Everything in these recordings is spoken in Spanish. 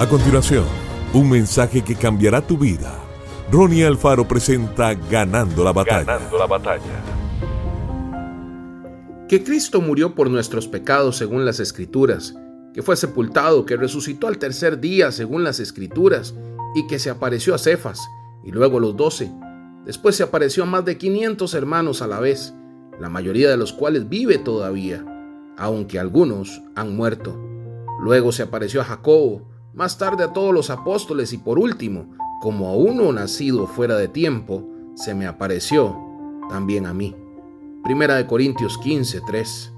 A continuación, un mensaje que cambiará tu vida. Ronnie Alfaro presenta Ganando la batalla. Ganando la batalla. Que Cristo murió por nuestros pecados según las Escrituras, que fue sepultado, que resucitó al tercer día según las Escrituras, y que se apareció a Cefas, y luego a los doce. Después se apareció a más de 500 hermanos a la vez, la mayoría de los cuales vive todavía, aunque algunos han muerto. Luego se apareció a Jacobo, más tarde a todos los apóstoles y por último, como a uno nacido fuera de tiempo, se me apareció también a mí. Primera de Corintios 15, 3.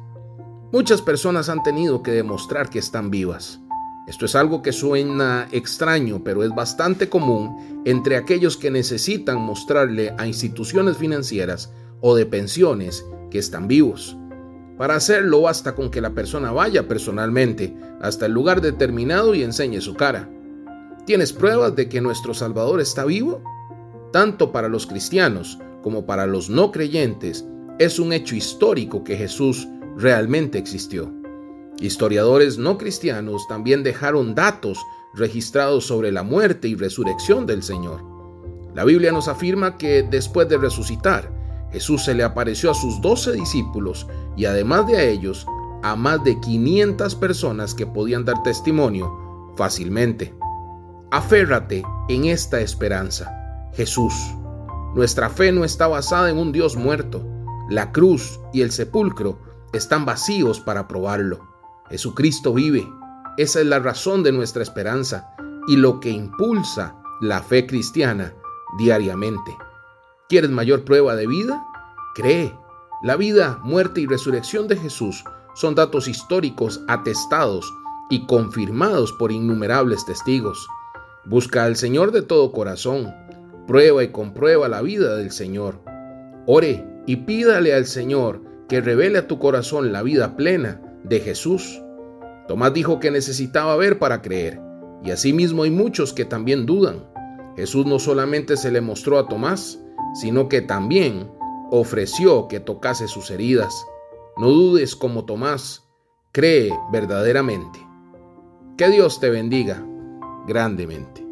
Muchas personas han tenido que demostrar que están vivas. Esto es algo que suena extraño, pero es bastante común entre aquellos que necesitan mostrarle a instituciones financieras o de pensiones que están vivos. Para hacerlo basta con que la persona vaya personalmente hasta el lugar determinado y enseñe su cara. ¿Tienes pruebas de que nuestro Salvador está vivo? Tanto para los cristianos como para los no creyentes es un hecho histórico que Jesús realmente existió. Historiadores no cristianos también dejaron datos registrados sobre la muerte y resurrección del Señor. La Biblia nos afirma que después de resucitar, Jesús se le apareció a sus doce discípulos y además de a ellos, a más de 500 personas que podían dar testimonio fácilmente. Aférrate en esta esperanza, Jesús. Nuestra fe no está basada en un Dios muerto. La cruz y el sepulcro están vacíos para probarlo. Jesucristo vive. Esa es la razón de nuestra esperanza y lo que impulsa la fe cristiana diariamente. ¿Quieres mayor prueba de vida? Cree. La vida, muerte y resurrección de Jesús son datos históricos atestados y confirmados por innumerables testigos. Busca al Señor de todo corazón. Prueba y comprueba la vida del Señor. Ore y pídale al Señor que revele a tu corazón la vida plena de Jesús. Tomás dijo que necesitaba ver para creer, y asimismo hay muchos que también dudan. Jesús no solamente se le mostró a Tomás, sino que también ofreció que tocase sus heridas. No dudes como Tomás, cree verdaderamente. Que Dios te bendiga grandemente.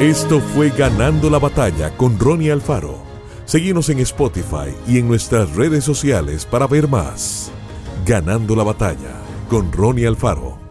Esto fue Ganando la Batalla con Ronnie Alfaro. Seguimos en Spotify y en nuestras redes sociales para ver más. Ganando la Batalla con Ronnie Alfaro.